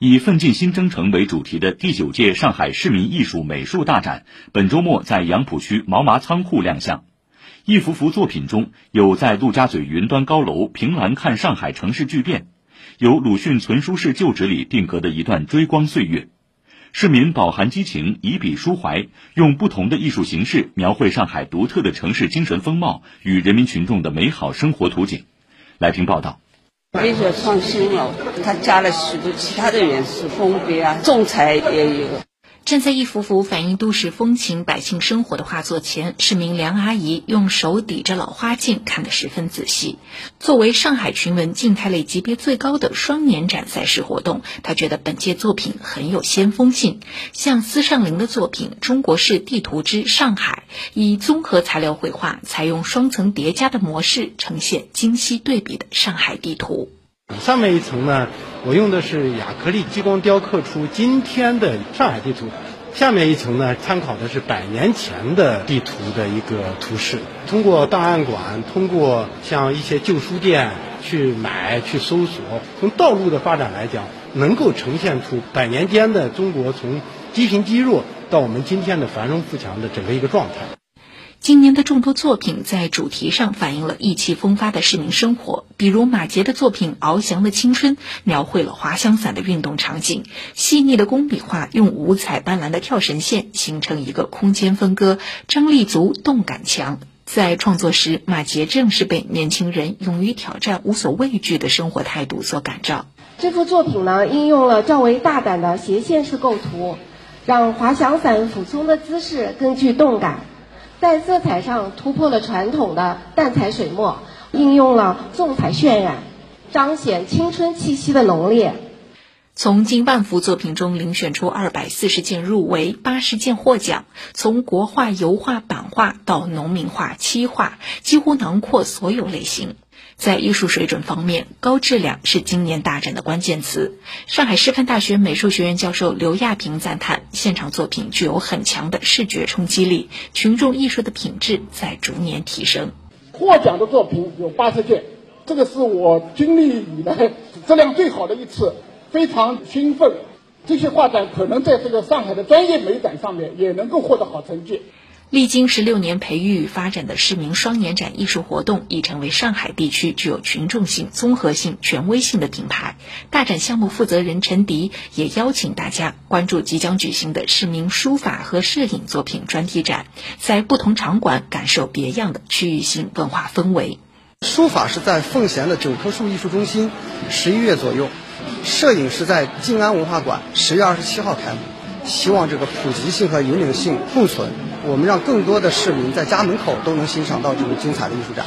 以“奋进新征程”为主题的第九届上海市民艺术美术大展，本周末在杨浦区毛麻仓库亮相。一幅幅作品中有在陆家嘴云端高楼凭栏看上海城市巨变，有鲁迅存书室旧址里定格的一段追光岁月。市民饱含激情，以笔抒怀，用不同的艺术形式描绘上海独特的城市精神风貌与人民群众的美好生活图景。来听报道。美术创新了，他加了许多其他的元素，风格啊，仲裁也有。站在一幅幅反映都市风情、百姓生活的画作前，市民梁阿姨用手抵着老花镜，看得十分仔细。作为上海群文静态类级别最高的双年展赛事活动，她觉得本届作品很有先锋性。像司尚林的作品《中国式地图之上海》，以综合材料绘画，采用双层叠加的模式，呈现精细对比的上海地图。上面一层呢？我用的是亚克力激光雕刻出今天的上海地图，下面一层呢，参考的是百年前的地图的一个图示。通过档案馆，通过像一些旧书店去买、去搜索，从道路的发展来讲，能够呈现出百年间的中国从积贫积弱到我们今天的繁荣富强的整个一个状态。今年的众多作品在主题上反映了意气风发的市民生活，比如马杰的作品《翱翔的青春》，描绘了滑翔伞的运动场景；细腻的工笔画用五彩斑斓的跳绳线形成一个空间分割，张力足，动感强。在创作时，马杰正是被年轻人勇于挑战、无所畏惧的生活态度所感召。这幅作品呢，应用了较为大胆的斜线式构图，让滑翔伞俯冲的姿势更具动感。在色彩上突破了传统的淡彩水墨，应用了重彩渲染，彰显青春气息的浓烈。从近万幅作品中遴选出二百四十件入围，八十件获奖。从国画、油画、版画到农民画、漆画，几乎囊括所有类型。在艺术水准方面，高质量是今年大展的关键词。上海师范大学美术学院教授刘亚平赞叹，现场作品具有很强的视觉冲击力，群众艺术的品质在逐年提升。获奖的作品有八十件，这个是我经历以来质量最好的一次，非常兴奋。这些画展可能在这个上海的专业美展上面也能够获得好成绩。历经十六年培育与发展的市民双年展艺术活动，已成为上海地区具有群众性、综合性、权威性的品牌。大展项目负责人陈迪也邀请大家关注即将举行的市民书法和摄影作品专题展，在不同场馆感受别样的区域性文化氛围。书法是在奉贤的九棵树艺术中心，十一月左右；摄影是在静安文化馆，十月二十七号开幕。希望这个普及性和引领性共存。我们让更多的市民在家门口都能欣赏到这种精彩的艺术展。